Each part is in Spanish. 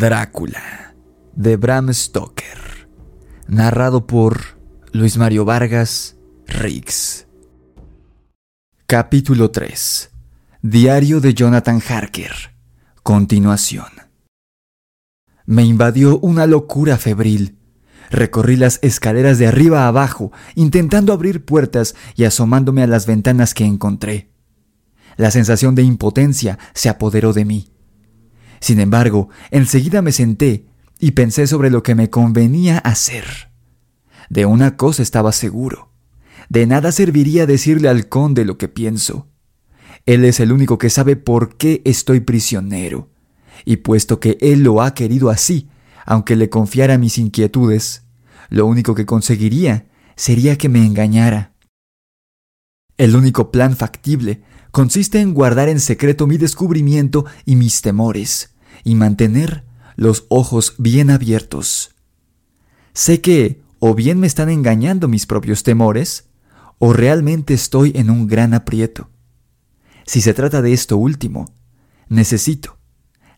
Drácula, de Bram Stoker, narrado por Luis Mario Vargas Riggs. Capítulo 3. Diario de Jonathan Harker. Continuación. Me invadió una locura febril. Recorrí las escaleras de arriba a abajo, intentando abrir puertas y asomándome a las ventanas que encontré. La sensación de impotencia se apoderó de mí. Sin embargo, enseguida me senté y pensé sobre lo que me convenía hacer. De una cosa estaba seguro. De nada serviría decirle al conde lo que pienso. Él es el único que sabe por qué estoy prisionero. Y puesto que él lo ha querido así, aunque le confiara mis inquietudes, lo único que conseguiría sería que me engañara. El único plan factible consiste en guardar en secreto mi descubrimiento y mis temores, y mantener los ojos bien abiertos. Sé que o bien me están engañando mis propios temores, o realmente estoy en un gran aprieto. Si se trata de esto último, necesito,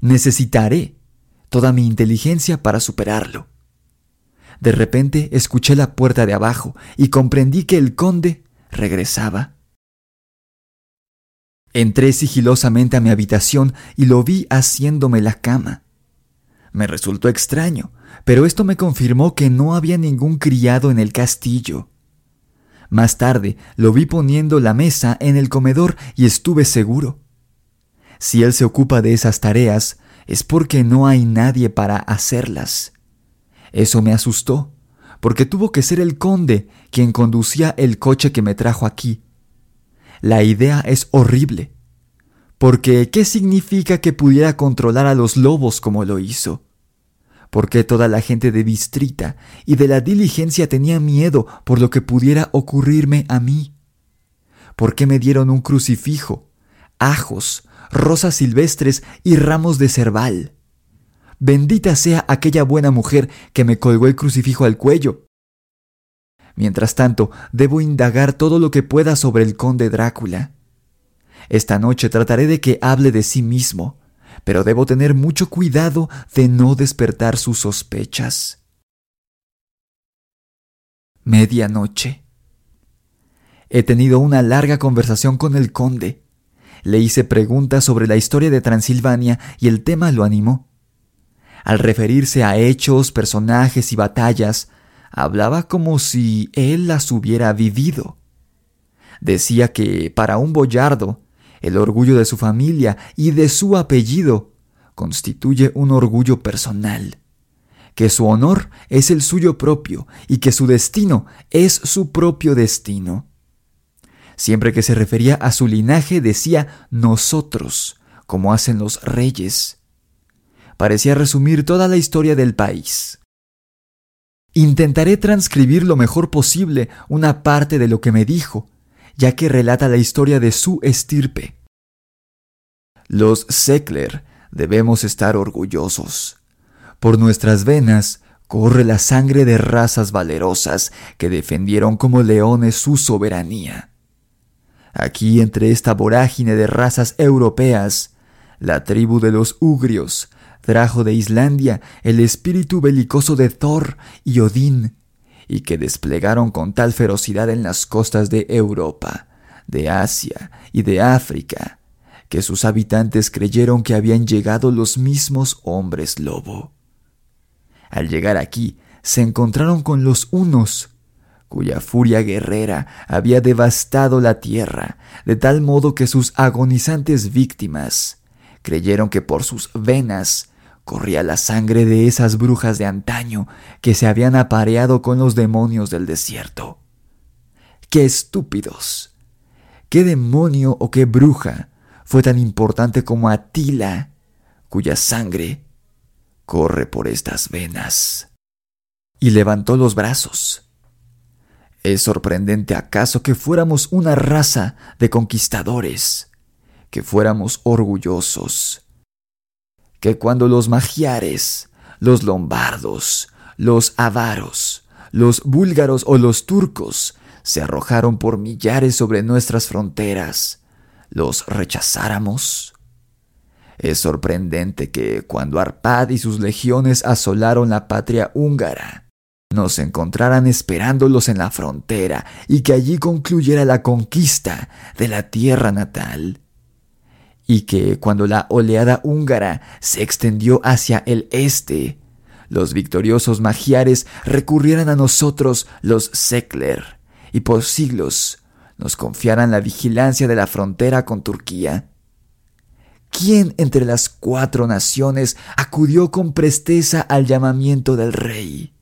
necesitaré toda mi inteligencia para superarlo. De repente escuché la puerta de abajo y comprendí que el conde regresaba. Entré sigilosamente a mi habitación y lo vi haciéndome la cama. Me resultó extraño, pero esto me confirmó que no había ningún criado en el castillo. Más tarde lo vi poniendo la mesa en el comedor y estuve seguro. Si él se ocupa de esas tareas, es porque no hay nadie para hacerlas. Eso me asustó, porque tuvo que ser el conde quien conducía el coche que me trajo aquí la idea es horrible. Porque, ¿qué significa que pudiera controlar a los lobos como lo hizo? ¿Por qué toda la gente de Bistrita y de la diligencia tenía miedo por lo que pudiera ocurrirme a mí? ¿Por qué me dieron un crucifijo, ajos, rosas silvestres y ramos de cerval? Bendita sea aquella buena mujer que me colgó el crucifijo al cuello, Mientras tanto, debo indagar todo lo que pueda sobre el conde Drácula. Esta noche trataré de que hable de sí mismo, pero debo tener mucho cuidado de no despertar sus sospechas. Medianoche. He tenido una larga conversación con el conde. Le hice preguntas sobre la historia de Transilvania y el tema lo animó. Al referirse a hechos, personajes y batallas, hablaba como si él las hubiera vivido. Decía que para un boyardo, el orgullo de su familia y de su apellido constituye un orgullo personal, que su honor es el suyo propio y que su destino es su propio destino. Siempre que se refería a su linaje decía nosotros, como hacen los reyes. Parecía resumir toda la historia del país. Intentaré transcribir lo mejor posible una parte de lo que me dijo, ya que relata la historia de su estirpe. Los Seckler debemos estar orgullosos. Por nuestras venas corre la sangre de razas valerosas que defendieron como leones su soberanía. Aquí entre esta vorágine de razas europeas, la tribu de los Ugrios trajo de Islandia el espíritu belicoso de Thor y Odín, y que desplegaron con tal ferocidad en las costas de Europa, de Asia y de África, que sus habitantes creyeron que habían llegado los mismos hombres lobo. Al llegar aquí, se encontraron con los unos, cuya furia guerrera había devastado la tierra, de tal modo que sus agonizantes víctimas creyeron que por sus venas corría la sangre de esas brujas de antaño que se habían apareado con los demonios del desierto. ¡Qué estúpidos! ¿Qué demonio o qué bruja fue tan importante como Atila, cuya sangre corre por estas venas? Y levantó los brazos. ¿Es sorprendente acaso que fuéramos una raza de conquistadores, que fuéramos orgullosos, que cuando los magiares, los lombardos, los avaros, los búlgaros o los turcos se arrojaron por millares sobre nuestras fronteras, los rechazáramos? Es sorprendente que cuando Arpad y sus legiones asolaron la patria húngara, nos encontraran esperándolos en la frontera y que allí concluyera la conquista de la tierra natal. Y que cuando la oleada húngara se extendió hacia el este, los victoriosos magiares recurrieran a nosotros los Sekler y por siglos nos confiaran la vigilancia de la frontera con Turquía. ¿Quién entre las cuatro naciones acudió con presteza al llamamiento del rey?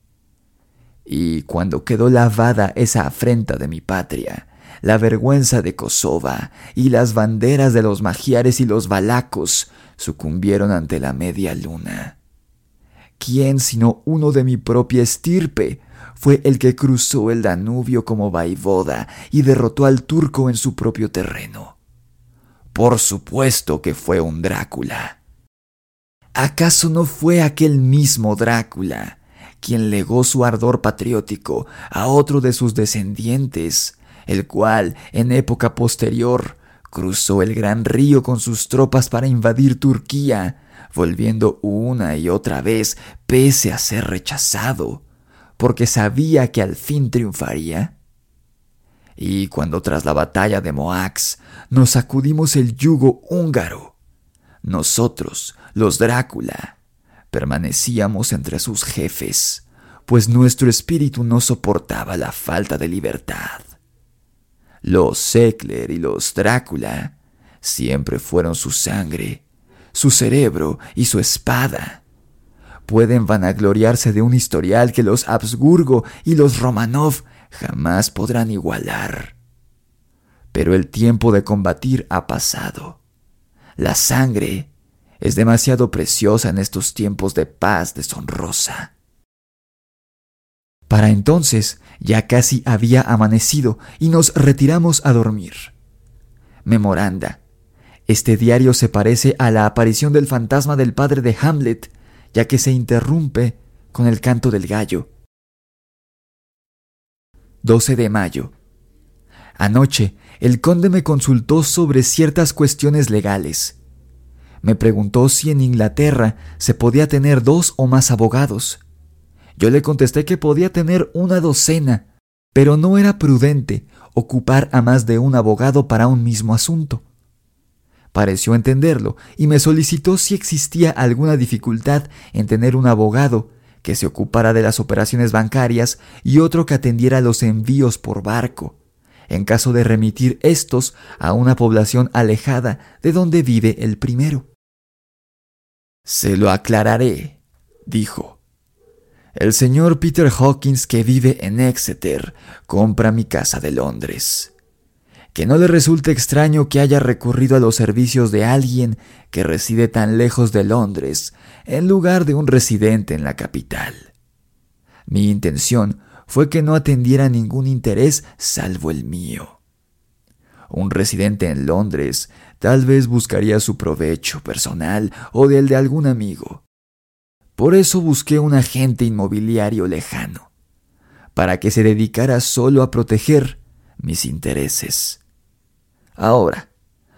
Y cuando quedó lavada esa afrenta de mi patria, la vergüenza de Kosova y las banderas de los magiares y los balacos sucumbieron ante la media luna. ¿Quién sino uno de mi propia estirpe fue el que cruzó el Danubio como vaivoda y derrotó al turco en su propio terreno? Por supuesto que fue un Drácula. ¿Acaso no fue aquel mismo Drácula quien legó su ardor patriótico a otro de sus descendientes, el cual, en época posterior, cruzó el gran río con sus tropas para invadir Turquía, volviendo una y otra vez pese a ser rechazado, porque sabía que al fin triunfaría? Y cuando tras la batalla de Moax nos sacudimos el yugo húngaro, nosotros, los Drácula, permanecíamos entre sus jefes, pues nuestro espíritu no soportaba la falta de libertad. Los Sekler y los Drácula siempre fueron su sangre, su cerebro y su espada. Pueden vanagloriarse de un historial que los Habsburgo y los Romanov jamás podrán igualar. Pero el tiempo de combatir ha pasado. La sangre es demasiado preciosa en estos tiempos de paz deshonrosa. Para entonces ya casi había amanecido y nos retiramos a dormir. Memoranda. Este diario se parece a la aparición del fantasma del padre de Hamlet, ya que se interrumpe con el canto del gallo. 12 de mayo. Anoche, el conde me consultó sobre ciertas cuestiones legales. Me preguntó si en Inglaterra se podía tener dos o más abogados. Yo le contesté que podía tener una docena, pero no era prudente ocupar a más de un abogado para un mismo asunto. Pareció entenderlo y me solicitó si existía alguna dificultad en tener un abogado que se ocupara de las operaciones bancarias y otro que atendiera los envíos por barco, en caso de remitir estos a una población alejada de donde vive el primero. Se lo aclararé, dijo. El señor Peter Hawkins, que vive en Exeter, compra mi casa de Londres que no le resulte extraño que haya recurrido a los servicios de alguien que reside tan lejos de Londres en lugar de un residente en la capital. Mi intención fue que no atendiera ningún interés salvo el mío. Un residente en Londres tal vez buscaría su provecho personal o del de algún amigo. Por eso busqué un agente inmobiliario lejano, para que se dedicara solo a proteger mis intereses. Ahora,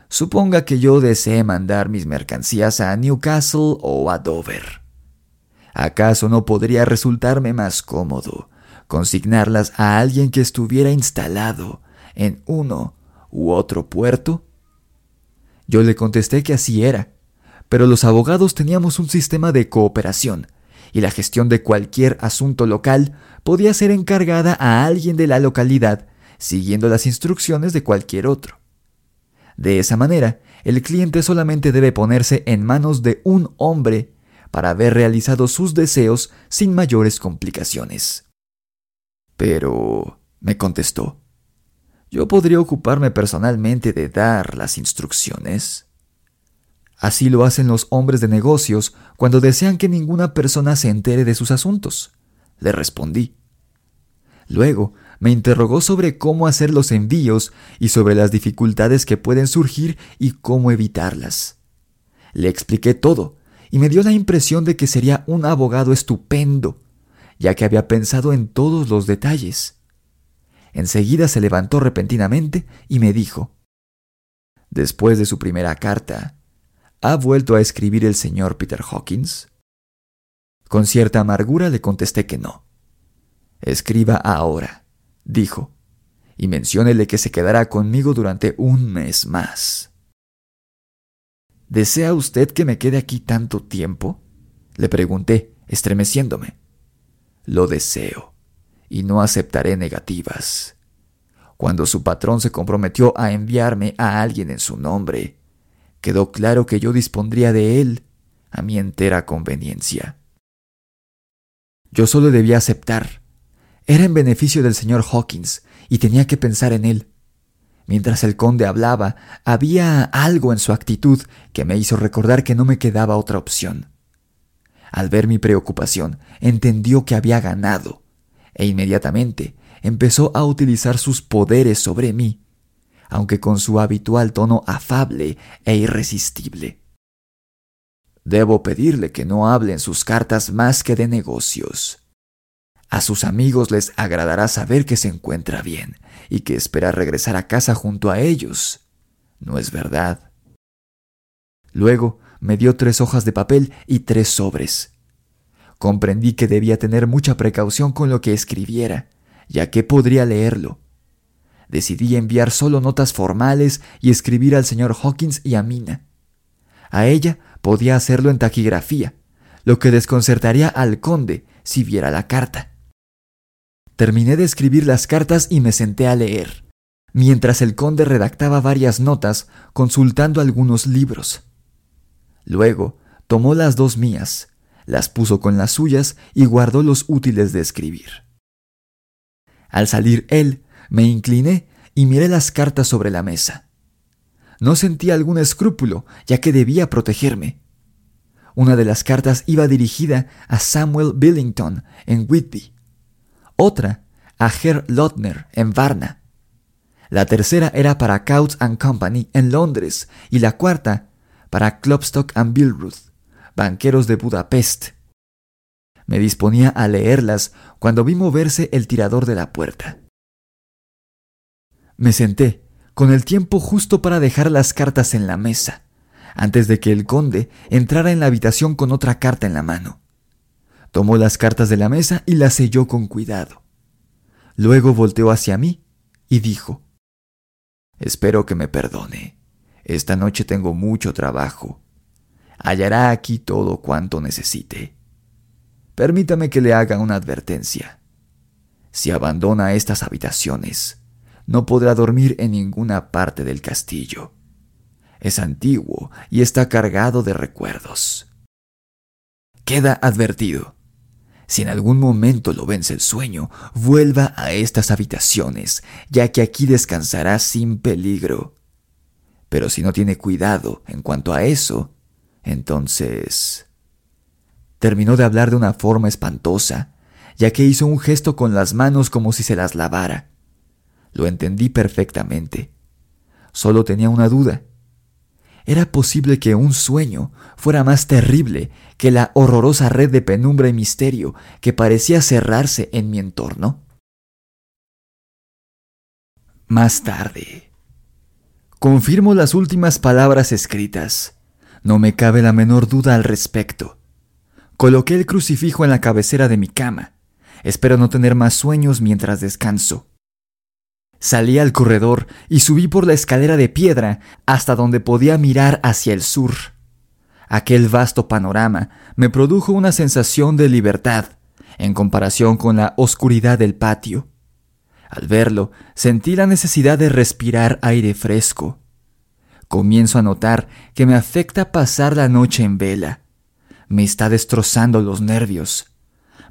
suponga que yo desee mandar mis mercancías a Newcastle o a Dover. ¿Acaso no podría resultarme más cómodo consignarlas a alguien que estuviera instalado en uno u otro puerto? Yo le contesté que así era, pero los abogados teníamos un sistema de cooperación y la gestión de cualquier asunto local podía ser encargada a alguien de la localidad siguiendo las instrucciones de cualquier otro. De esa manera, el cliente solamente debe ponerse en manos de un hombre para haber realizado sus deseos sin mayores complicaciones. Pero, me contestó, yo podría ocuparme personalmente de dar las instrucciones. Así lo hacen los hombres de negocios cuando desean que ninguna persona se entere de sus asuntos. Le respondí. Luego me interrogó sobre cómo hacer los envíos y sobre las dificultades que pueden surgir y cómo evitarlas. Le expliqué todo y me dio la impresión de que sería un abogado estupendo, ya que había pensado en todos los detalles. Enseguida se levantó repentinamente y me dijo, Después de su primera carta, ¿Ha vuelto a escribir el señor Peter Hawkins? Con cierta amargura le contesté que no. Escriba ahora, dijo, y menciónele que se quedará conmigo durante un mes más. ¿Desea usted que me quede aquí tanto tiempo? Le pregunté, estremeciéndome. Lo deseo, y no aceptaré negativas. Cuando su patrón se comprometió a enviarme a alguien en su nombre, quedó claro que yo dispondría de él a mi entera conveniencia. Yo solo debía aceptar. Era en beneficio del señor Hawkins y tenía que pensar en él. Mientras el conde hablaba, había algo en su actitud que me hizo recordar que no me quedaba otra opción. Al ver mi preocupación, entendió que había ganado, e inmediatamente empezó a utilizar sus poderes sobre mí, aunque con su habitual tono afable e irresistible. Debo pedirle que no hable en sus cartas más que de negocios. A sus amigos les agradará saber que se encuentra bien y que espera regresar a casa junto a ellos. ¿No es verdad? Luego me dio tres hojas de papel y tres sobres. Comprendí que debía tener mucha precaución con lo que escribiera, ya que podría leerlo. Decidí enviar solo notas formales y escribir al señor Hawkins y a Mina. A ella podía hacerlo en taquigrafía, lo que desconcertaría al conde si viera la carta. Terminé de escribir las cartas y me senté a leer, mientras el conde redactaba varias notas consultando algunos libros. Luego tomó las dos mías, las puso con las suyas y guardó los útiles de escribir. Al salir él, me incliné y miré las cartas sobre la mesa. No sentí algún escrúpulo, ya que debía protegerme. Una de las cartas iba dirigida a Samuel Billington en Whitby, otra a Herr Lotner en Varna. La tercera era para Coutts and Company en Londres y la cuarta para Klopstock and Billruth, banqueros de Budapest. Me disponía a leerlas cuando vi moverse el tirador de la puerta. Me senté con el tiempo justo para dejar las cartas en la mesa, antes de que el conde entrara en la habitación con otra carta en la mano. Tomó las cartas de la mesa y las selló con cuidado. Luego volteó hacia mí y dijo, Espero que me perdone. Esta noche tengo mucho trabajo. Hallará aquí todo cuanto necesite. Permítame que le haga una advertencia. Si abandona estas habitaciones, no podrá dormir en ninguna parte del castillo. Es antiguo y está cargado de recuerdos. Queda advertido. Si en algún momento lo vence el sueño, vuelva a estas habitaciones, ya que aquí descansará sin peligro. Pero si no tiene cuidado en cuanto a eso, entonces... Terminó de hablar de una forma espantosa, ya que hizo un gesto con las manos como si se las lavara. Lo entendí perfectamente. Solo tenía una duda. ¿Era posible que un sueño fuera más terrible que la horrorosa red de penumbra y misterio que parecía cerrarse en mi entorno? Más tarde. Confirmo las últimas palabras escritas. No me cabe la menor duda al respecto. Coloqué el crucifijo en la cabecera de mi cama. Espero no tener más sueños mientras descanso. Salí al corredor y subí por la escalera de piedra hasta donde podía mirar hacia el sur. Aquel vasto panorama me produjo una sensación de libertad en comparación con la oscuridad del patio. Al verlo, sentí la necesidad de respirar aire fresco. Comienzo a notar que me afecta pasar la noche en vela. Me está destrozando los nervios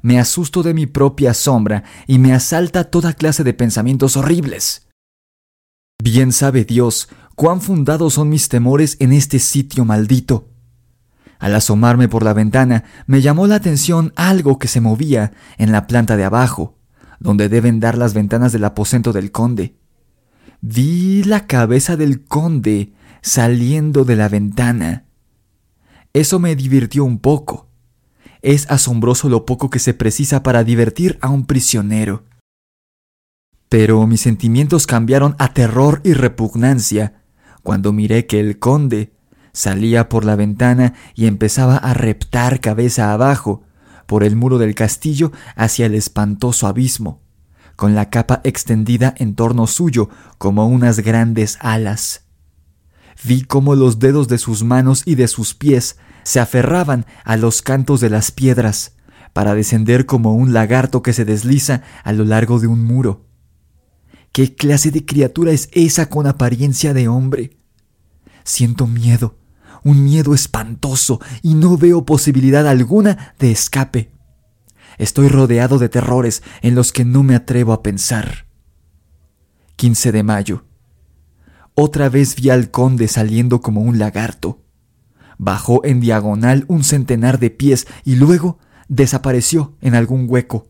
me asusto de mi propia sombra y me asalta toda clase de pensamientos horribles. Bien sabe Dios cuán fundados son mis temores en este sitio maldito. Al asomarme por la ventana, me llamó la atención algo que se movía en la planta de abajo, donde deben dar las ventanas del aposento del conde. Vi la cabeza del conde saliendo de la ventana. Eso me divirtió un poco. Es asombroso lo poco que se precisa para divertir a un prisionero. Pero mis sentimientos cambiaron a terror y repugnancia cuando miré que el conde Salía por la ventana y empezaba a reptar cabeza abajo por el muro del castillo hacia el espantoso abismo, con la capa extendida en torno suyo como unas grandes alas. Vi cómo los dedos de sus manos y de sus pies se aferraban a los cantos de las piedras, para descender como un lagarto que se desliza a lo largo de un muro. ¿Qué clase de criatura es esa con apariencia de hombre? Siento miedo, un miedo espantoso, y no veo posibilidad alguna de escape. Estoy rodeado de terrores en los que no me atrevo a pensar. 15 de mayo. Otra vez vi al conde saliendo como un lagarto. Bajó en diagonal un centenar de pies y luego desapareció en algún hueco.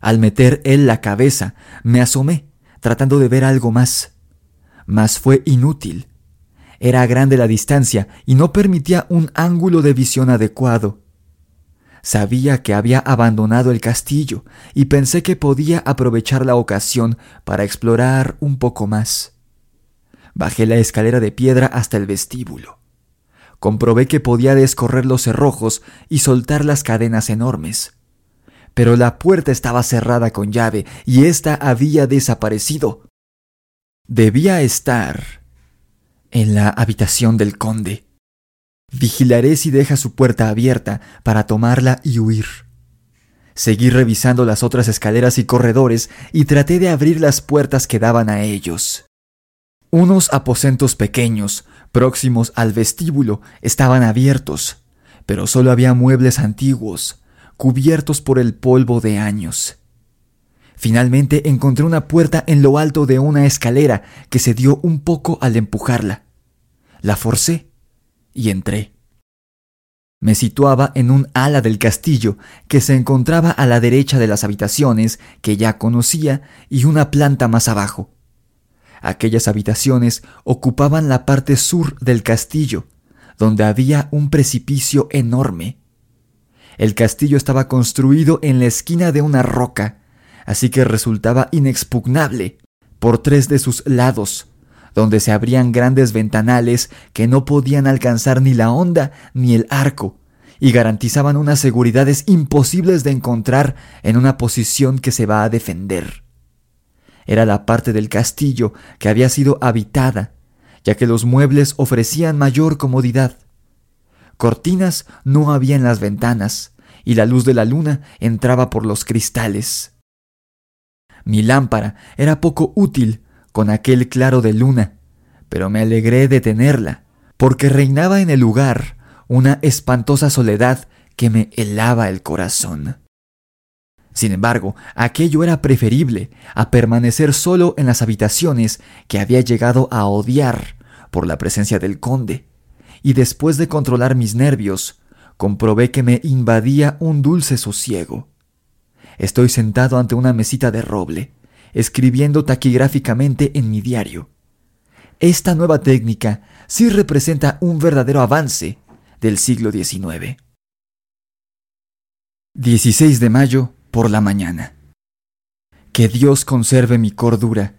Al meter él la cabeza, me asomé, tratando de ver algo más. Mas fue inútil. Era grande la distancia y no permitía un ángulo de visión adecuado. Sabía que había abandonado el castillo y pensé que podía aprovechar la ocasión para explorar un poco más. Bajé la escalera de piedra hasta el vestíbulo. Comprobé que podía descorrer los cerrojos y soltar las cadenas enormes pero la puerta estaba cerrada con llave y ésta había desaparecido. Debía estar en la habitación del conde. Vigilaré si deja su puerta abierta para tomarla y huir. Seguí revisando las otras escaleras y corredores y traté de abrir las puertas que daban a ellos. Unos aposentos pequeños, próximos al vestíbulo, estaban abiertos, pero solo había muebles antiguos, cubiertos por el polvo de años. Finalmente encontré una puerta en lo alto de una escalera que se dio un poco al empujarla. La forcé y entré. Me situaba en un ala del castillo que se encontraba a la derecha de las habitaciones que ya conocía y una planta más abajo. Aquellas habitaciones ocupaban la parte sur del castillo, donde había un precipicio enorme el castillo estaba construido en la esquina de una roca, así que resultaba inexpugnable por tres de sus lados, donde se abrían grandes ventanales que no podían alcanzar ni la onda ni el arco, y garantizaban unas seguridades imposibles de encontrar en una posición que se va a defender. Era la parte del castillo que había sido habitada, ya que los muebles ofrecían mayor comodidad. Cortinas no había en las ventanas, y la luz de la luna entraba por los cristales. Mi lámpara era poco útil con aquel claro de luna, pero me alegré de tenerla, porque reinaba en el lugar una espantosa soledad que me helaba el corazón. Sin embargo, aquello era preferible a permanecer solo en las habitaciones que había llegado a odiar por la presencia del conde, y después de controlar mis nervios, comprobé que me invadía un dulce sosiego. Estoy sentado ante una mesita de roble, escribiendo taquigráficamente en mi diario. Esta nueva técnica sí representa un verdadero avance del siglo XIX. 16 de mayo por la mañana. Que Dios conserve mi cordura,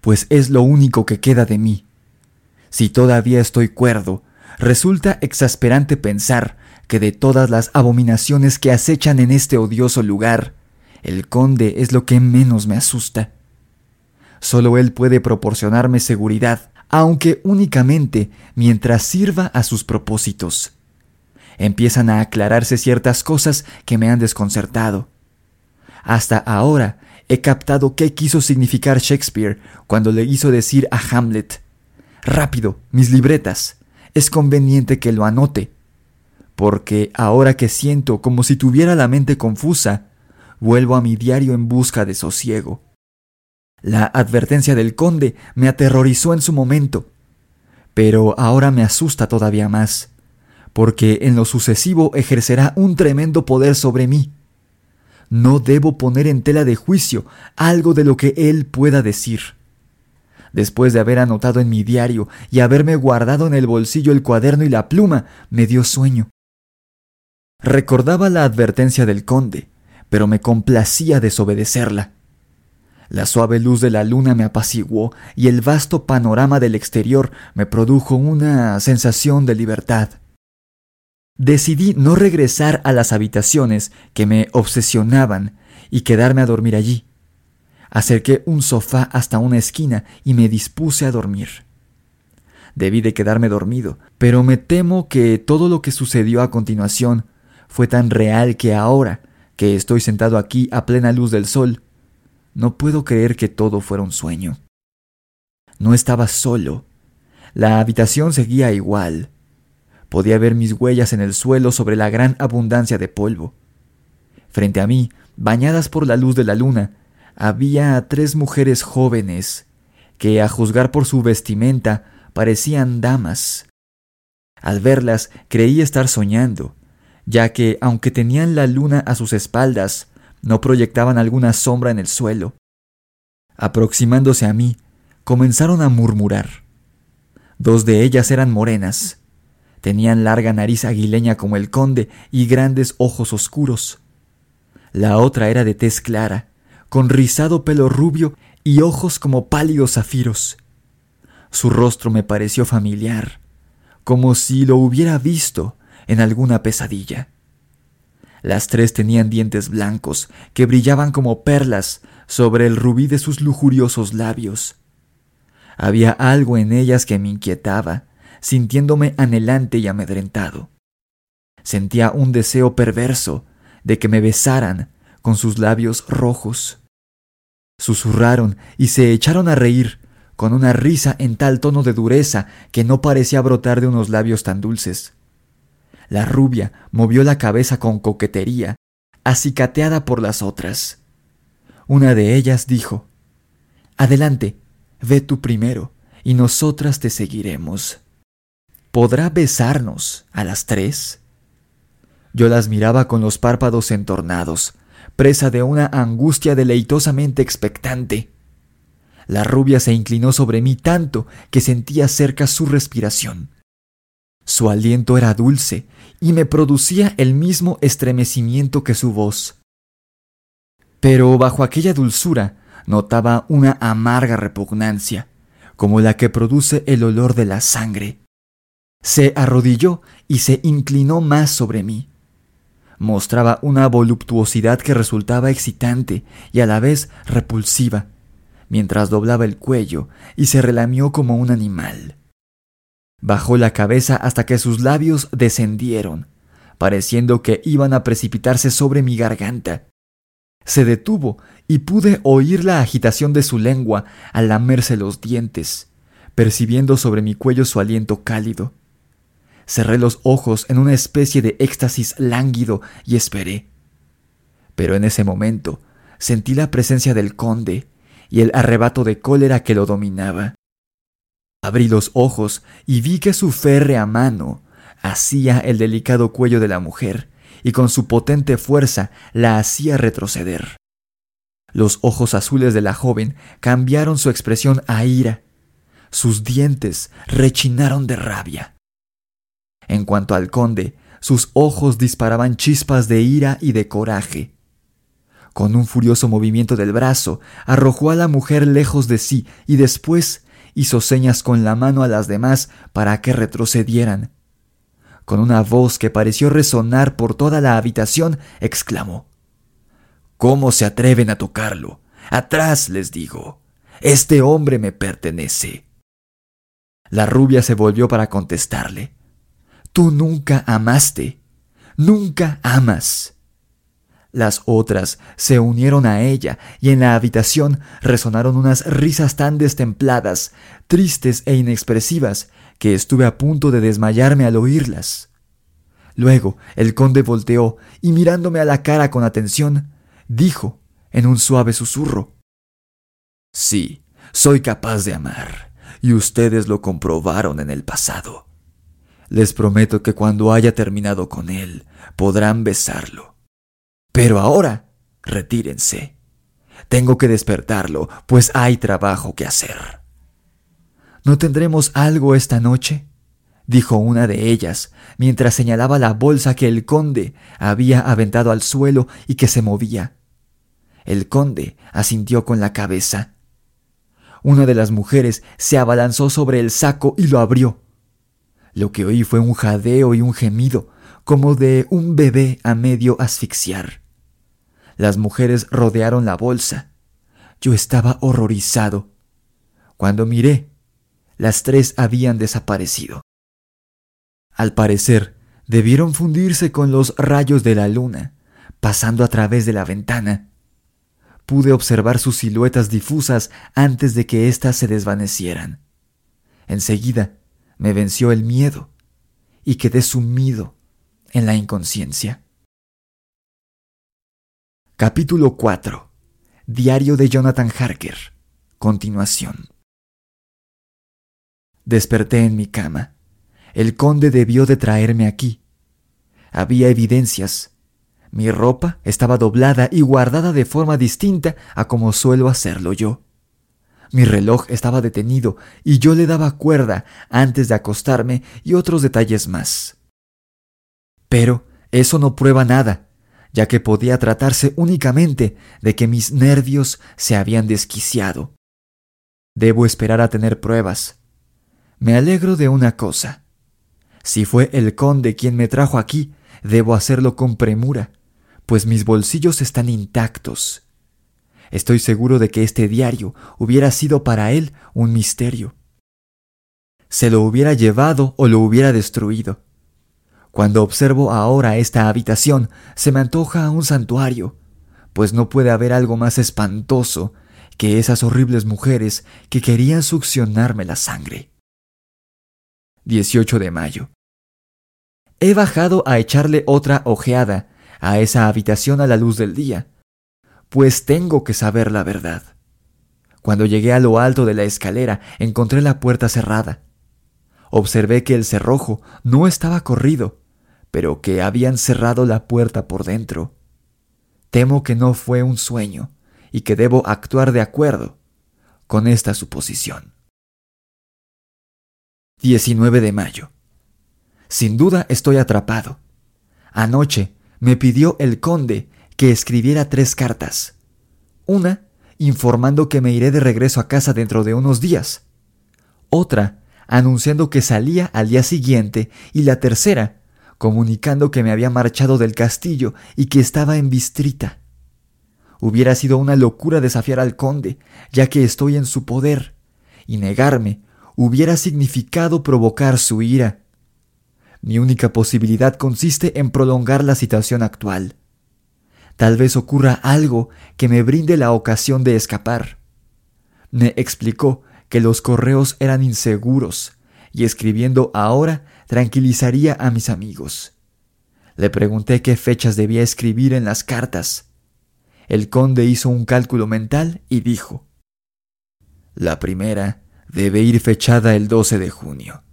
pues es lo único que queda de mí. Si todavía estoy cuerdo, resulta exasperante pensar que de todas las abominaciones que acechan en este odioso lugar, el conde es lo que menos me asusta. Solo él puede proporcionarme seguridad, aunque únicamente mientras sirva a sus propósitos. Empiezan a aclararse ciertas cosas que me han desconcertado. Hasta ahora he captado qué quiso significar Shakespeare cuando le hizo decir a Hamlet, Rápido, mis libretas. Es conveniente que lo anote, porque ahora que siento como si tuviera la mente confusa, vuelvo a mi diario en busca de sosiego. La advertencia del conde me aterrorizó en su momento, pero ahora me asusta todavía más, porque en lo sucesivo ejercerá un tremendo poder sobre mí. No debo poner en tela de juicio algo de lo que él pueda decir. Después de haber anotado en mi diario y haberme guardado en el bolsillo el cuaderno y la pluma, me dio sueño. Recordaba la advertencia del conde, pero me complacía desobedecerla. La suave luz de la luna me apaciguó y el vasto panorama del exterior me produjo una sensación de libertad. Decidí no regresar a las habitaciones que me obsesionaban y quedarme a dormir allí. Acerqué un sofá hasta una esquina y me dispuse a dormir. Debí de quedarme dormido, pero me temo que todo lo que sucedió a continuación fue tan real que ahora, que estoy sentado aquí a plena luz del sol, no puedo creer que todo fuera un sueño. No estaba solo. La habitación seguía igual. Podía ver mis huellas en el suelo sobre la gran abundancia de polvo. Frente a mí, bañadas por la luz de la luna, había tres mujeres jóvenes, que a juzgar por su vestimenta parecían damas. Al verlas creí estar soñando, ya que, aunque tenían la luna a sus espaldas, no proyectaban alguna sombra en el suelo. Aproximándose a mí, comenzaron a murmurar. Dos de ellas eran morenas. Tenían larga nariz aguileña como el conde y grandes ojos oscuros. La otra era de tez clara, con rizado pelo rubio y ojos como pálidos zafiros. Su rostro me pareció familiar, como si lo hubiera visto en alguna pesadilla. Las tres tenían dientes blancos que brillaban como perlas sobre el rubí de sus lujuriosos labios. Había algo en ellas que me inquietaba, sintiéndome anhelante y amedrentado. Sentía un deseo perverso de que me besaran con sus labios rojos. Susurraron y se echaron a reír, con una risa en tal tono de dureza que no parecía brotar de unos labios tan dulces. La rubia movió la cabeza con coquetería, acicateada por las otras. Una de ellas dijo Adelante, ve tú primero, y nosotras te seguiremos. ¿Podrá besarnos a las tres? Yo las miraba con los párpados entornados, presa de una angustia deleitosamente expectante. La rubia se inclinó sobre mí tanto que sentía cerca su respiración. Su aliento era dulce y me producía el mismo estremecimiento que su voz. Pero bajo aquella dulzura notaba una amarga repugnancia, como la que produce el olor de la sangre. Se arrodilló y se inclinó más sobre mí. Mostraba una voluptuosidad que resultaba excitante y a la vez repulsiva, mientras doblaba el cuello y se relamió como un animal. Bajó la cabeza hasta que sus labios descendieron, pareciendo que iban a precipitarse sobre mi garganta. Se detuvo y pude oír la agitación de su lengua al lamerse los dientes, percibiendo sobre mi cuello su aliento cálido. Cerré los ojos en una especie de éxtasis lánguido y esperé. Pero en ese momento sentí la presencia del conde y el arrebato de cólera que lo dominaba. Abrí los ojos y vi que su férrea mano hacía el delicado cuello de la mujer y con su potente fuerza la hacía retroceder. Los ojos azules de la joven cambiaron su expresión a ira. Sus dientes rechinaron de rabia. En cuanto al conde, sus ojos disparaban chispas de ira y de coraje. Con un furioso movimiento del brazo, arrojó a la mujer lejos de sí y después hizo señas con la mano a las demás para que retrocedieran. Con una voz que pareció resonar por toda la habitación, exclamó ¿Cómo se atreven a tocarlo? Atrás, les digo. Este hombre me pertenece. La rubia se volvió para contestarle. Tú nunca amaste. Nunca amas. Las otras se unieron a ella y en la habitación resonaron unas risas tan destempladas, tristes e inexpresivas que estuve a punto de desmayarme al oírlas. Luego el conde volteó y mirándome a la cara con atención, dijo en un suave susurro Sí, soy capaz de amar, y ustedes lo comprobaron en el pasado. Les prometo que cuando haya terminado con él, podrán besarlo pero ahora, retírense. Tengo que despertarlo, pues hay trabajo que hacer. ¿No tendremos algo esta noche? dijo una de ellas, mientras señalaba la bolsa que el conde había aventado al suelo y que se movía. El conde asintió con la cabeza. Una de las mujeres se abalanzó sobre el saco y lo abrió. Lo que oí fue un jadeo y un gemido, como de un bebé a medio asfixiar. Las mujeres rodearon la bolsa. Yo estaba horrorizado. Cuando miré, las tres habían desaparecido. Al parecer, debieron fundirse con los rayos de la luna, pasando a través de la ventana. Pude observar sus siluetas difusas antes de que éstas se desvanecieran. Enseguida me venció el miedo y quedé sumido en la inconsciencia. Capítulo 4 Diario de Jonathan Harker. Continuación. Desperté en mi cama. El conde debió de traerme aquí. Había evidencias. Mi ropa estaba doblada y guardada de forma distinta a como suelo hacerlo yo. Mi reloj estaba detenido y yo le daba cuerda antes de acostarme y otros detalles más. Pero eso no prueba nada, ya que podía tratarse únicamente de que mis nervios se habían desquiciado. Debo esperar a tener pruebas. Me alegro de una cosa. Si fue el conde quien me trajo aquí, debo hacerlo con premura, pues mis bolsillos están intactos. Estoy seguro de que este diario hubiera sido para él un misterio. Se lo hubiera llevado o lo hubiera destruido. Cuando observo ahora esta habitación, se me antoja un santuario, pues no puede haber algo más espantoso que esas horribles mujeres que querían succionarme la sangre. 18 de mayo. He bajado a echarle otra ojeada a esa habitación a la luz del día, pues tengo que saber la verdad. Cuando llegué a lo alto de la escalera encontré la puerta cerrada. Observé que el cerrojo no estaba corrido, pero que habían cerrado la puerta por dentro. Temo que no fue un sueño y que debo actuar de acuerdo con esta suposición. 19 de mayo. Sin duda estoy atrapado. Anoche me pidió el conde que escribiera tres cartas. Una, informando que me iré de regreso a casa dentro de unos días. Otra, anunciando que salía al día siguiente. Y la tercera, comunicando que me había marchado del castillo y que estaba en Bistrita. Hubiera sido una locura desafiar al conde, ya que estoy en su poder, y negarme hubiera significado provocar su ira. Mi única posibilidad consiste en prolongar la situación actual. Tal vez ocurra algo que me brinde la ocasión de escapar. Me explicó que los correos eran inseguros y escribiendo ahora tranquilizaría a mis amigos. Le pregunté qué fechas debía escribir en las cartas. El conde hizo un cálculo mental y dijo La primera debe ir fechada el 12 de junio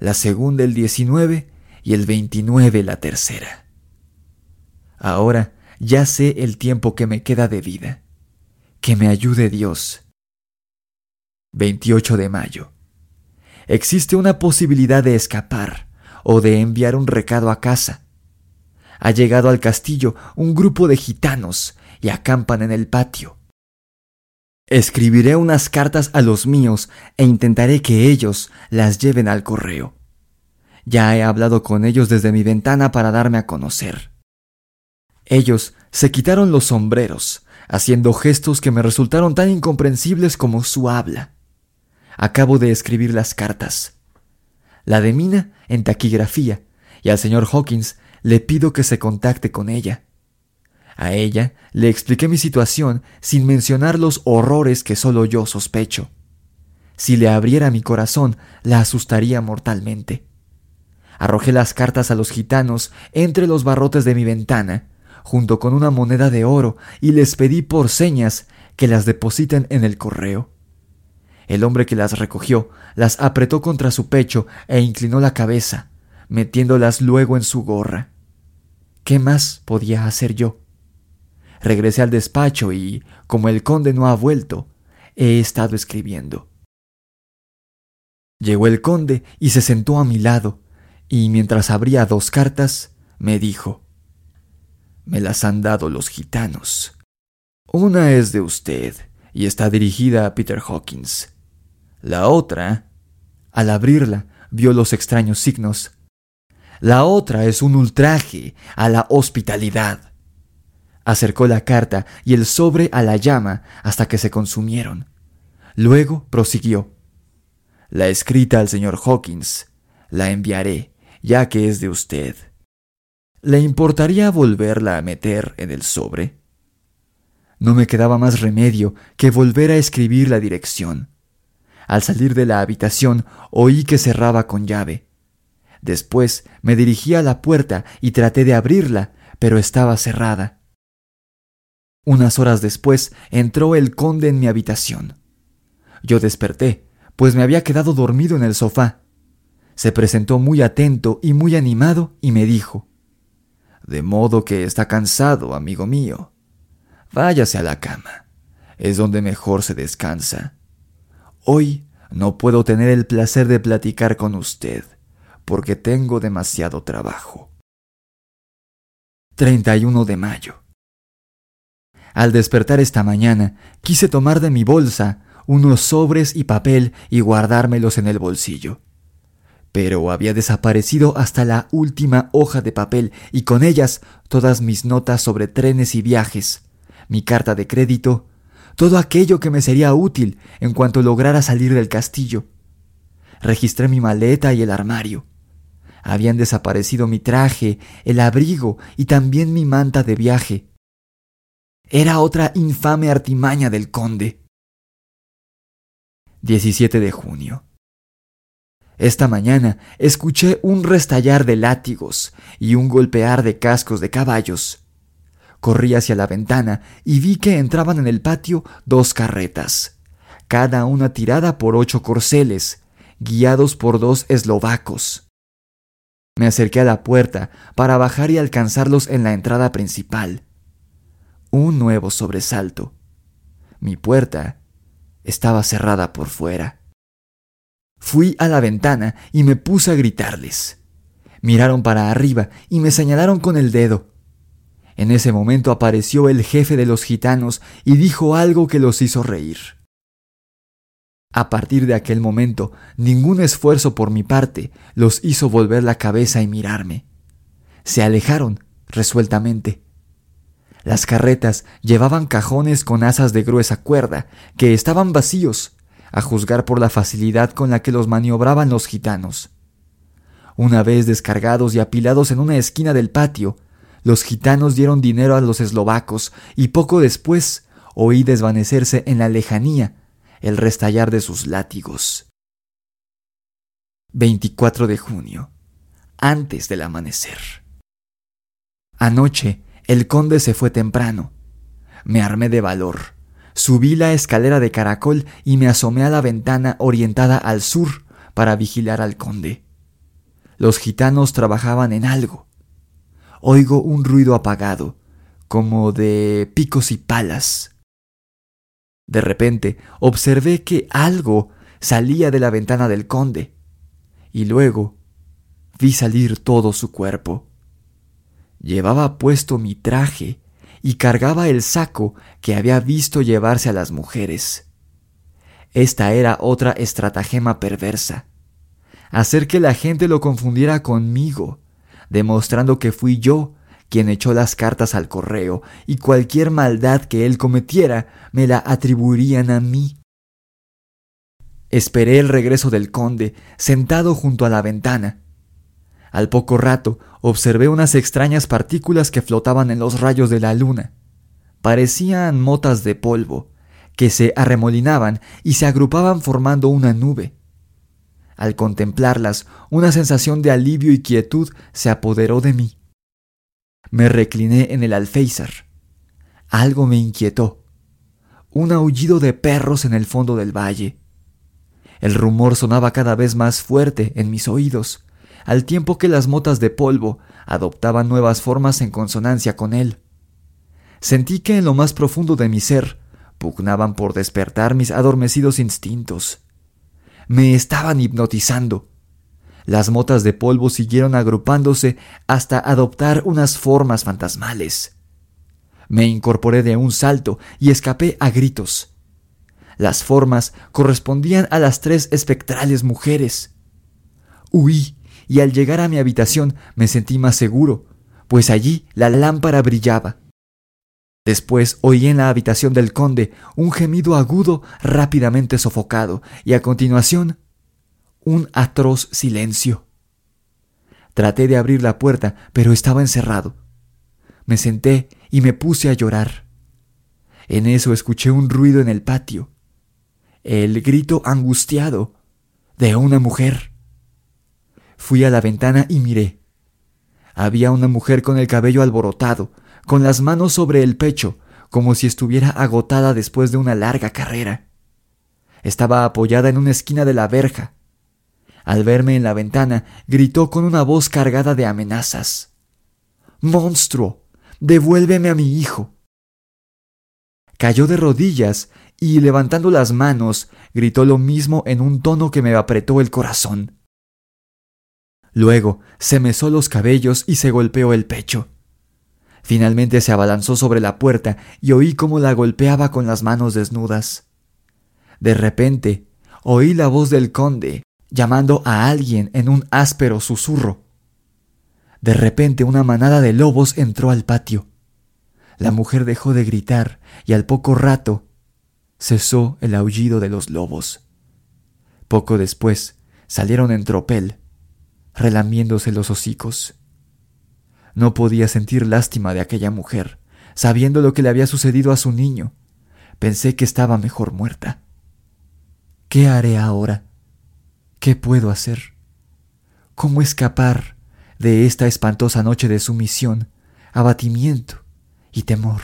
la segunda el 19 y el 29 la tercera. Ahora ya sé el tiempo que me queda de vida. Que me ayude Dios. 28 de mayo. Existe una posibilidad de escapar o de enviar un recado a casa. Ha llegado al castillo un grupo de gitanos y acampan en el patio. Escribiré unas cartas a los míos e intentaré que ellos las lleven al correo. Ya he hablado con ellos desde mi ventana para darme a conocer. Ellos se quitaron los sombreros, haciendo gestos que me resultaron tan incomprensibles como su habla. Acabo de escribir las cartas. La de Mina en taquigrafía, y al señor Hawkins le pido que se contacte con ella. A ella le expliqué mi situación sin mencionar los horrores que solo yo sospecho. Si le abriera mi corazón, la asustaría mortalmente. Arrojé las cartas a los gitanos entre los barrotes de mi ventana, junto con una moneda de oro, y les pedí por señas que las depositen en el correo. El hombre que las recogió las apretó contra su pecho e inclinó la cabeza, metiéndolas luego en su gorra. ¿Qué más podía hacer yo? Regresé al despacho y, como el conde no ha vuelto, he estado escribiendo. Llegó el conde y se sentó a mi lado, y mientras abría dos cartas, me dijo, Me las han dado los gitanos. Una es de usted y está dirigida a Peter Hawkins. La otra, al abrirla, vio los extraños signos. La otra es un ultraje a la hospitalidad. Acercó la carta y el sobre a la llama hasta que se consumieron. Luego prosiguió. La escrita al señor Hawkins. La enviaré, ya que es de usted. ¿Le importaría volverla a meter en el sobre? No me quedaba más remedio que volver a escribir la dirección. Al salir de la habitación oí que cerraba con llave. Después me dirigí a la puerta y traté de abrirla, pero estaba cerrada. Unas horas después entró el conde en mi habitación. Yo desperté, pues me había quedado dormido en el sofá. Se presentó muy atento y muy animado y me dijo, De modo que está cansado, amigo mío. Váyase a la cama. Es donde mejor se descansa. Hoy no puedo tener el placer de platicar con usted, porque tengo demasiado trabajo. 31 de mayo. Al despertar esta mañana, quise tomar de mi bolsa unos sobres y papel y guardármelos en el bolsillo. Pero había desaparecido hasta la última hoja de papel y con ellas todas mis notas sobre trenes y viajes, mi carta de crédito, todo aquello que me sería útil en cuanto lograra salir del castillo. Registré mi maleta y el armario. Habían desaparecido mi traje, el abrigo y también mi manta de viaje. Era otra infame artimaña del conde. 17 de junio. Esta mañana escuché un restallar de látigos y un golpear de cascos de caballos. Corrí hacia la ventana y vi que entraban en el patio dos carretas, cada una tirada por ocho corceles, guiados por dos eslovacos. Me acerqué a la puerta para bajar y alcanzarlos en la entrada principal. Un nuevo sobresalto. Mi puerta estaba cerrada por fuera. Fui a la ventana y me puse a gritarles. Miraron para arriba y me señalaron con el dedo. En ese momento apareció el jefe de los gitanos y dijo algo que los hizo reír. A partir de aquel momento, ningún esfuerzo por mi parte los hizo volver la cabeza y mirarme. Se alejaron resueltamente. Las carretas llevaban cajones con asas de gruesa cuerda, que estaban vacíos, a juzgar por la facilidad con la que los maniobraban los gitanos. Una vez descargados y apilados en una esquina del patio, los gitanos dieron dinero a los eslovacos y poco después oí desvanecerse en la lejanía el restallar de sus látigos. 24 de junio, antes del amanecer. Anoche el conde se fue temprano. Me armé de valor. Subí la escalera de caracol y me asomé a la ventana orientada al sur para vigilar al conde. Los gitanos trabajaban en algo oigo un ruido apagado, como de picos y palas. De repente observé que algo salía de la ventana del conde, y luego vi salir todo su cuerpo. Llevaba puesto mi traje y cargaba el saco que había visto llevarse a las mujeres. Esta era otra estratagema perversa, hacer que la gente lo confundiera conmigo demostrando que fui yo quien echó las cartas al correo y cualquier maldad que él cometiera me la atribuirían a mí. Esperé el regreso del conde, sentado junto a la ventana. Al poco rato observé unas extrañas partículas que flotaban en los rayos de la luna. Parecían motas de polvo, que se arremolinaban y se agrupaban formando una nube. Al contemplarlas, una sensación de alivio y quietud se apoderó de mí. Me recliné en el alféizar. Algo me inquietó. Un aullido de perros en el fondo del valle. El rumor sonaba cada vez más fuerte en mis oídos, al tiempo que las motas de polvo adoptaban nuevas formas en consonancia con él. Sentí que en lo más profundo de mi ser pugnaban por despertar mis adormecidos instintos. Me estaban hipnotizando. Las motas de polvo siguieron agrupándose hasta adoptar unas formas fantasmales. Me incorporé de un salto y escapé a gritos. Las formas correspondían a las tres espectrales mujeres. Huí y al llegar a mi habitación me sentí más seguro, pues allí la lámpara brillaba. Después oí en la habitación del conde un gemido agudo rápidamente sofocado y a continuación un atroz silencio. Traté de abrir la puerta, pero estaba encerrado. Me senté y me puse a llorar. En eso escuché un ruido en el patio. El grito angustiado de una mujer. Fui a la ventana y miré. Había una mujer con el cabello alborotado, con las manos sobre el pecho, como si estuviera agotada después de una larga carrera. Estaba apoyada en una esquina de la verja. Al verme en la ventana, gritó con una voz cargada de amenazas. Monstruo, devuélveme a mi hijo. Cayó de rodillas y, levantando las manos, gritó lo mismo en un tono que me apretó el corazón. Luego se mesó los cabellos y se golpeó el pecho. Finalmente se abalanzó sobre la puerta y oí cómo la golpeaba con las manos desnudas. De repente, oí la voz del conde llamando a alguien en un áspero susurro. De repente una manada de lobos entró al patio. La mujer dejó de gritar y al poco rato cesó el aullido de los lobos. Poco después salieron en tropel, relamiéndose los hocicos. No podía sentir lástima de aquella mujer, sabiendo lo que le había sucedido a su niño. Pensé que estaba mejor muerta. ¿Qué haré ahora? ¿Qué puedo hacer? ¿Cómo escapar de esta espantosa noche de sumisión, abatimiento y temor?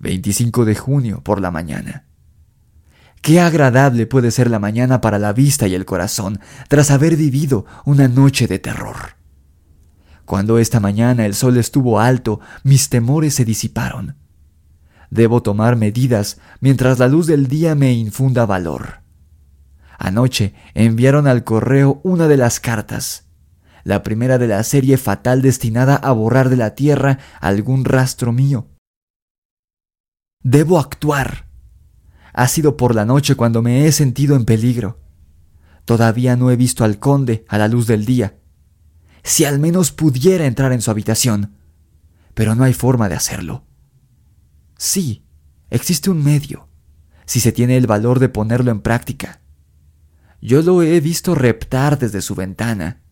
25 de junio por la mañana. Qué agradable puede ser la mañana para la vista y el corazón tras haber vivido una noche de terror. Cuando esta mañana el sol estuvo alto, mis temores se disiparon. Debo tomar medidas mientras la luz del día me infunda valor. Anoche enviaron al correo una de las cartas, la primera de la serie fatal destinada a borrar de la tierra algún rastro mío. Debo actuar. Ha sido por la noche cuando me he sentido en peligro. Todavía no he visto al conde a la luz del día si al menos pudiera entrar en su habitación. Pero no hay forma de hacerlo. Sí, existe un medio, si se tiene el valor de ponerlo en práctica. Yo lo he visto reptar desde su ventana.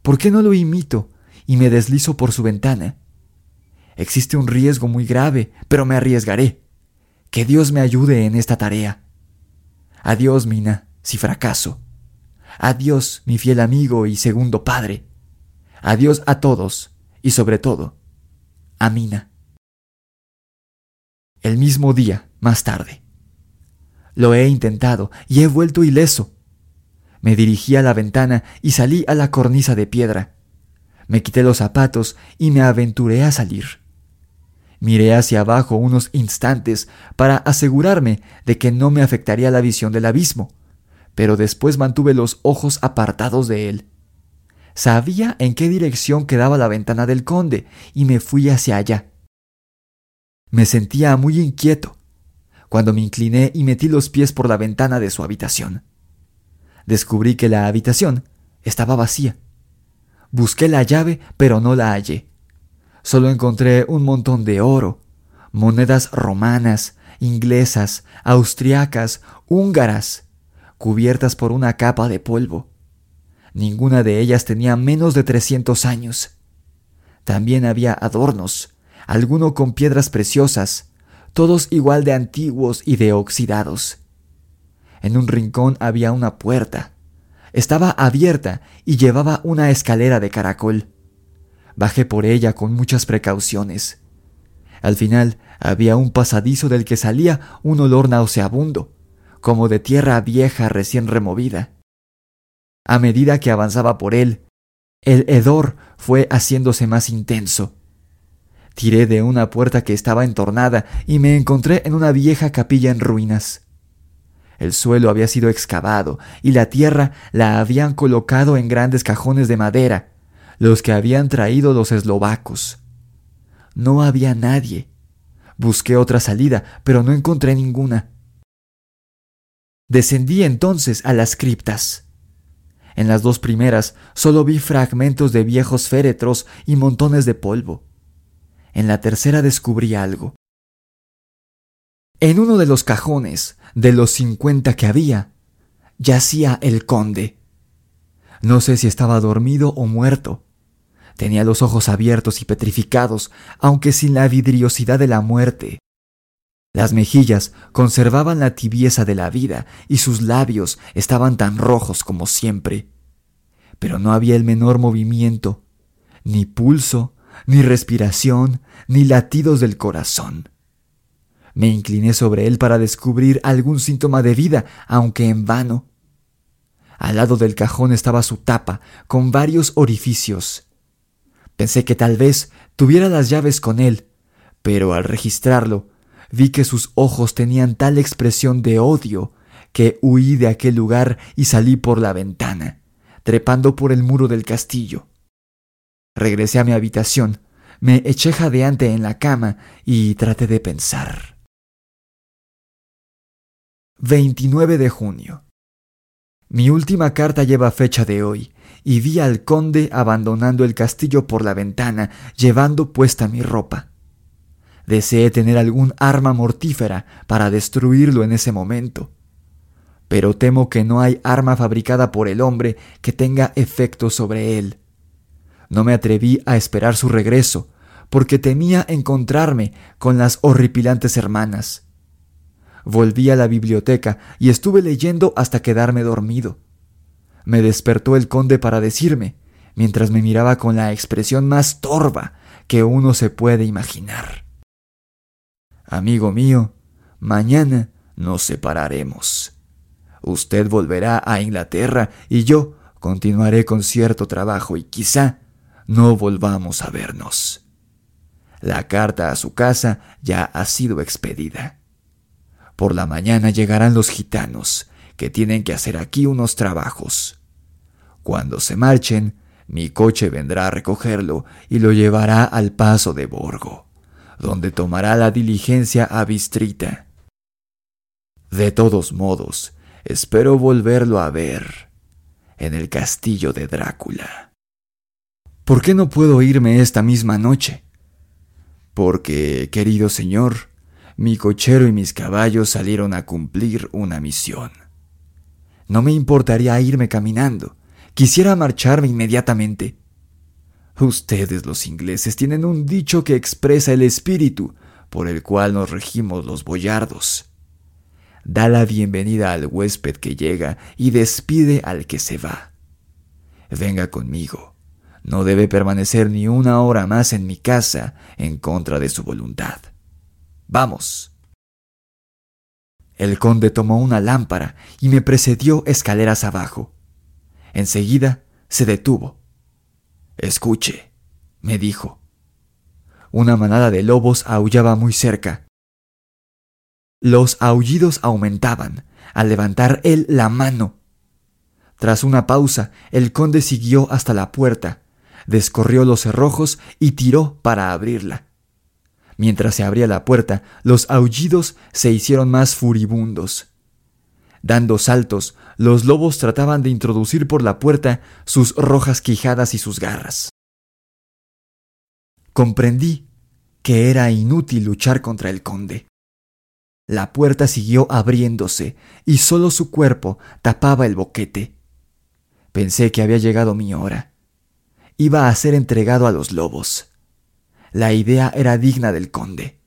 ¿Por qué no lo imito y me deslizo por su ventana? Existe un riesgo muy grave, pero me arriesgaré. Que Dios me ayude en esta tarea. Adiós, Mina, si fracaso. Adiós, mi fiel amigo y segundo padre. Adiós a todos y sobre todo a Mina. El mismo día, más tarde. Lo he intentado y he vuelto ileso. Me dirigí a la ventana y salí a la cornisa de piedra. Me quité los zapatos y me aventuré a salir. Miré hacia abajo unos instantes para asegurarme de que no me afectaría la visión del abismo, pero después mantuve los ojos apartados de él. Sabía en qué dirección quedaba la ventana del conde y me fui hacia allá. Me sentía muy inquieto cuando me incliné y metí los pies por la ventana de su habitación. Descubrí que la habitación estaba vacía. Busqué la llave, pero no la hallé. Solo encontré un montón de oro, monedas romanas, inglesas, austriacas, húngaras, cubiertas por una capa de polvo. Ninguna de ellas tenía menos de 300 años. También había adornos, alguno con piedras preciosas, todos igual de antiguos y de oxidados. En un rincón había una puerta. Estaba abierta y llevaba una escalera de caracol. Bajé por ella con muchas precauciones. Al final había un pasadizo del que salía un olor nauseabundo, como de tierra vieja recién removida. A medida que avanzaba por él, el hedor fue haciéndose más intenso. Tiré de una puerta que estaba entornada y me encontré en una vieja capilla en ruinas. El suelo había sido excavado y la tierra la habían colocado en grandes cajones de madera, los que habían traído los eslovacos. no había nadie. Busqué otra salida, pero no encontré ninguna. Descendí entonces a las criptas. En las dos primeras solo vi fragmentos de viejos féretros y montones de polvo. En la tercera descubrí algo. En uno de los cajones, de los cincuenta que había, yacía el conde. No sé si estaba dormido o muerto. Tenía los ojos abiertos y petrificados, aunque sin la vidriosidad de la muerte. Las mejillas conservaban la tibieza de la vida y sus labios estaban tan rojos como siempre. Pero no había el menor movimiento, ni pulso, ni respiración, ni latidos del corazón. Me incliné sobre él para descubrir algún síntoma de vida, aunque en vano. Al lado del cajón estaba su tapa, con varios orificios. Pensé que tal vez tuviera las llaves con él, pero al registrarlo vi que sus ojos tenían tal expresión de odio que huí de aquel lugar y salí por la ventana, trepando por el muro del castillo. Regresé a mi habitación, me eché jadeante en la cama y traté de pensar. 29 de junio. Mi última carta lleva fecha de hoy, y vi al conde abandonando el castillo por la ventana, llevando puesta mi ropa. Deseé tener algún arma mortífera para destruirlo en ese momento. Pero temo que no hay arma fabricada por el hombre que tenga efecto sobre él. No me atreví a esperar su regreso, porque temía encontrarme con las horripilantes hermanas. Volví a la biblioteca y estuve leyendo hasta quedarme dormido. Me despertó el conde para decirme, mientras me miraba con la expresión más torva que uno se puede imaginar. Amigo mío, mañana nos separaremos. Usted volverá a Inglaterra y yo continuaré con cierto trabajo y quizá no volvamos a vernos. La carta a su casa ya ha sido expedida. Por la mañana llegarán los gitanos, que tienen que hacer aquí unos trabajos. Cuando se marchen, mi coche vendrá a recogerlo y lo llevará al paso de Borgo donde tomará la diligencia a Bistrita. De todos modos, espero volverlo a ver en el castillo de Drácula. ¿Por qué no puedo irme esta misma noche? Porque, querido señor, mi cochero y mis caballos salieron a cumplir una misión. No me importaría irme caminando. Quisiera marcharme inmediatamente. Ustedes los ingleses tienen un dicho que expresa el espíritu por el cual nos regimos los boyardos. Da la bienvenida al huésped que llega y despide al que se va. Venga conmigo. No debe permanecer ni una hora más en mi casa en contra de su voluntad. Vamos. El conde tomó una lámpara y me precedió escaleras abajo. Enseguida se detuvo Escuche, me dijo. Una manada de lobos aullaba muy cerca. Los aullidos aumentaban al levantar él la mano. Tras una pausa, el conde siguió hasta la puerta, descorrió los cerrojos y tiró para abrirla. Mientras se abría la puerta, los aullidos se hicieron más furibundos. Dando saltos, los lobos trataban de introducir por la puerta sus rojas quijadas y sus garras. Comprendí que era inútil luchar contra el conde. La puerta siguió abriéndose y solo su cuerpo tapaba el boquete. Pensé que había llegado mi hora. Iba a ser entregado a los lobos. La idea era digna del conde.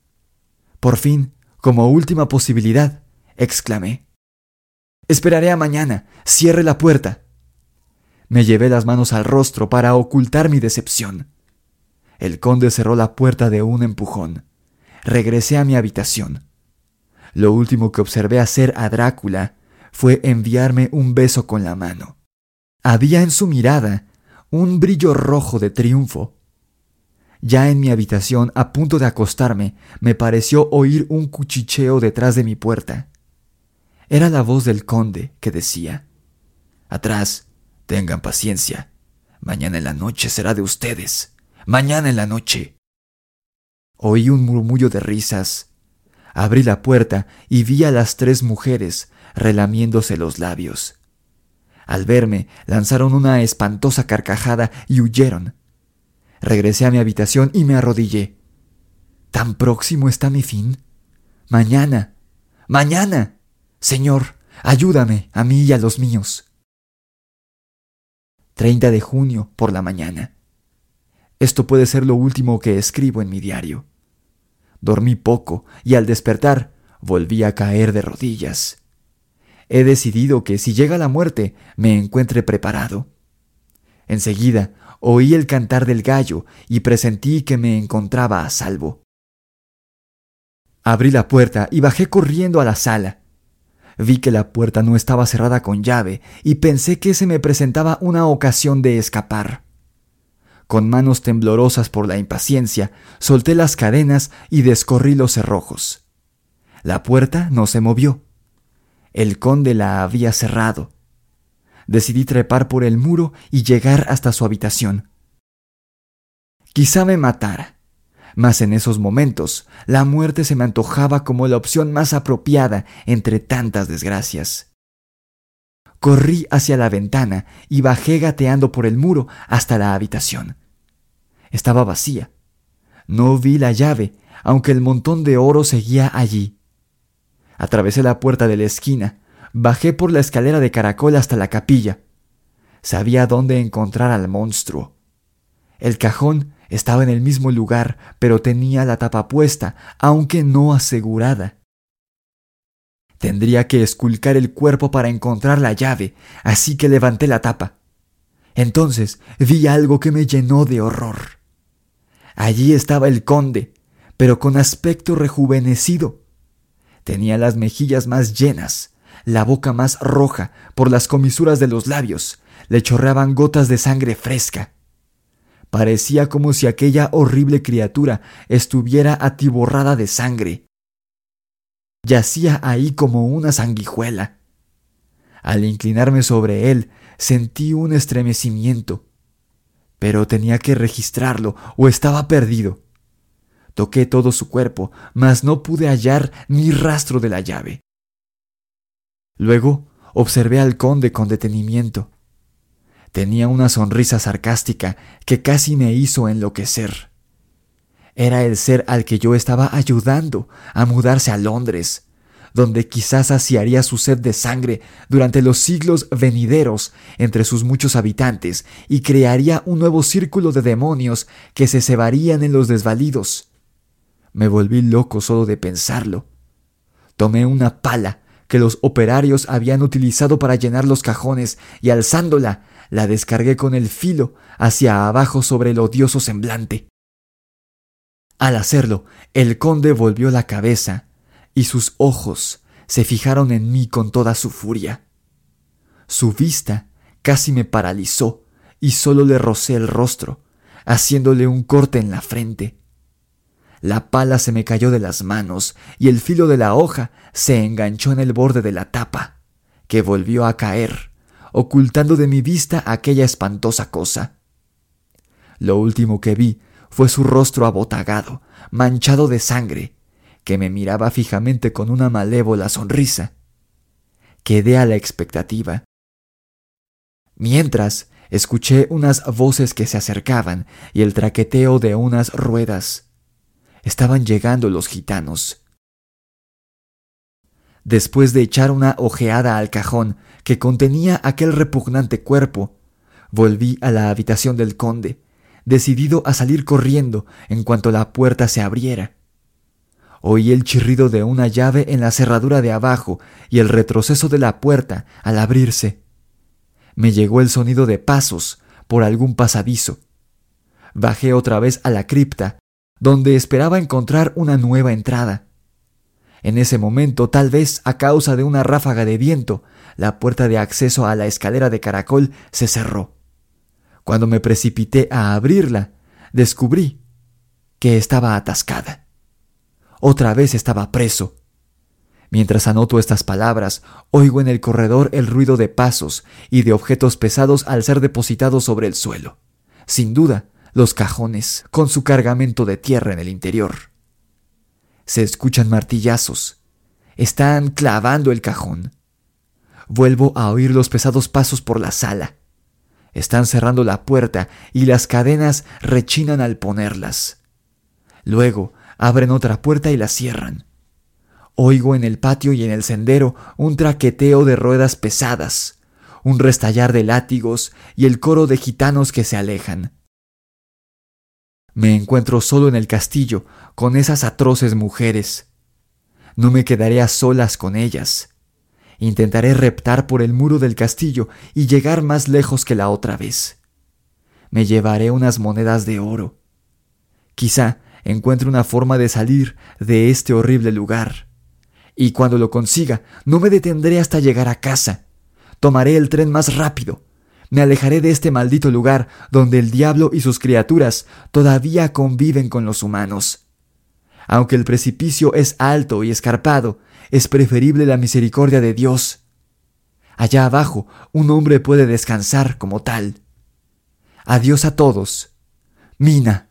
Por fin, como última posibilidad, exclamé. Esperaré a mañana. Cierre la puerta. Me llevé las manos al rostro para ocultar mi decepción. El conde cerró la puerta de un empujón. Regresé a mi habitación. Lo último que observé hacer a Drácula fue enviarme un beso con la mano. Había en su mirada un brillo rojo de triunfo. Ya en mi habitación, a punto de acostarme, me pareció oír un cuchicheo detrás de mi puerta. Era la voz del conde que decía, Atrás, tengan paciencia. Mañana en la noche será de ustedes. Mañana en la noche. Oí un murmullo de risas. Abrí la puerta y vi a las tres mujeres relamiéndose los labios. Al verme, lanzaron una espantosa carcajada y huyeron. Regresé a mi habitación y me arrodillé. ¿Tan próximo está mi fin? Mañana. Mañana. Señor, ayúdame a mí y a los míos. 30 de junio por la mañana. Esto puede ser lo último que escribo en mi diario. Dormí poco y al despertar volví a caer de rodillas. He decidido que si llega la muerte me encuentre preparado. Enseguida oí el cantar del gallo y presentí que me encontraba a salvo. Abrí la puerta y bajé corriendo a la sala. Vi que la puerta no estaba cerrada con llave y pensé que se me presentaba una ocasión de escapar. Con manos temblorosas por la impaciencia, solté las cadenas y descorrí los cerrojos. La puerta no se movió. El conde la había cerrado. Decidí trepar por el muro y llegar hasta su habitación. Quizá me matara, mas en esos momentos la muerte se me antojaba como la opción más apropiada entre tantas desgracias. Corrí hacia la ventana y bajé gateando por el muro hasta la habitación. Estaba vacía. No vi la llave, aunque el montón de oro seguía allí. Atravesé la puerta de la esquina, bajé por la escalera de caracol hasta la capilla. Sabía dónde encontrar al monstruo. El cajón estaba en el mismo lugar, pero tenía la tapa puesta, aunque no asegurada. Tendría que esculcar el cuerpo para encontrar la llave, así que levanté la tapa. Entonces vi algo que me llenó de horror. Allí estaba el conde, pero con aspecto rejuvenecido. Tenía las mejillas más llenas, la boca más roja, por las comisuras de los labios le chorreaban gotas de sangre fresca. Parecía como si aquella horrible criatura estuviera atiborrada de sangre. Yacía ahí como una sanguijuela. Al inclinarme sobre él, sentí un estremecimiento. Pero tenía que registrarlo o estaba perdido. Toqué todo su cuerpo, mas no pude hallar ni rastro de la llave. Luego observé al conde con detenimiento. Tenía una sonrisa sarcástica que casi me hizo enloquecer. Era el ser al que yo estaba ayudando a mudarse a Londres, donde quizás saciaría su sed de sangre durante los siglos venideros entre sus muchos habitantes y crearía un nuevo círculo de demonios que se cebarían en los desvalidos. Me volví loco solo de pensarlo. Tomé una pala que los operarios habían utilizado para llenar los cajones y alzándola la descargué con el filo hacia abajo sobre el odioso semblante. Al hacerlo, el conde volvió la cabeza y sus ojos se fijaron en mí con toda su furia. Su vista casi me paralizó y solo le rocé el rostro, haciéndole un corte en la frente. La pala se me cayó de las manos y el filo de la hoja se enganchó en el borde de la tapa, que volvió a caer, ocultando de mi vista aquella espantosa cosa. Lo último que vi fue su rostro abotagado, manchado de sangre, que me miraba fijamente con una malévola sonrisa. Quedé a la expectativa. Mientras, escuché unas voces que se acercaban y el traqueteo de unas ruedas. Estaban llegando los gitanos. Después de echar una ojeada al cajón que contenía aquel repugnante cuerpo, volví a la habitación del conde, decidido a salir corriendo en cuanto la puerta se abriera. Oí el chirrido de una llave en la cerradura de abajo y el retroceso de la puerta al abrirse. Me llegó el sonido de pasos por algún pasadizo. Bajé otra vez a la cripta donde esperaba encontrar una nueva entrada. En ese momento, tal vez a causa de una ráfaga de viento, la puerta de acceso a la escalera de caracol se cerró. Cuando me precipité a abrirla, descubrí que estaba atascada. Otra vez estaba preso. Mientras anoto estas palabras, oigo en el corredor el ruido de pasos y de objetos pesados al ser depositados sobre el suelo. Sin duda, los cajones con su cargamento de tierra en el interior. Se escuchan martillazos. Están clavando el cajón. Vuelvo a oír los pesados pasos por la sala. Están cerrando la puerta y las cadenas rechinan al ponerlas. Luego abren otra puerta y la cierran. Oigo en el patio y en el sendero un traqueteo de ruedas pesadas, un restallar de látigos y el coro de gitanos que se alejan. Me encuentro solo en el castillo con esas atroces mujeres. No me quedaré a solas con ellas. Intentaré reptar por el muro del castillo y llegar más lejos que la otra vez. Me llevaré unas monedas de oro. Quizá encuentre una forma de salir de este horrible lugar y cuando lo consiga, no me detendré hasta llegar a casa. Tomaré el tren más rápido. Me alejaré de este maldito lugar donde el diablo y sus criaturas todavía conviven con los humanos. Aunque el precipicio es alto y escarpado, es preferible la misericordia de Dios. Allá abajo un hombre puede descansar como tal. Adiós a todos. Mina.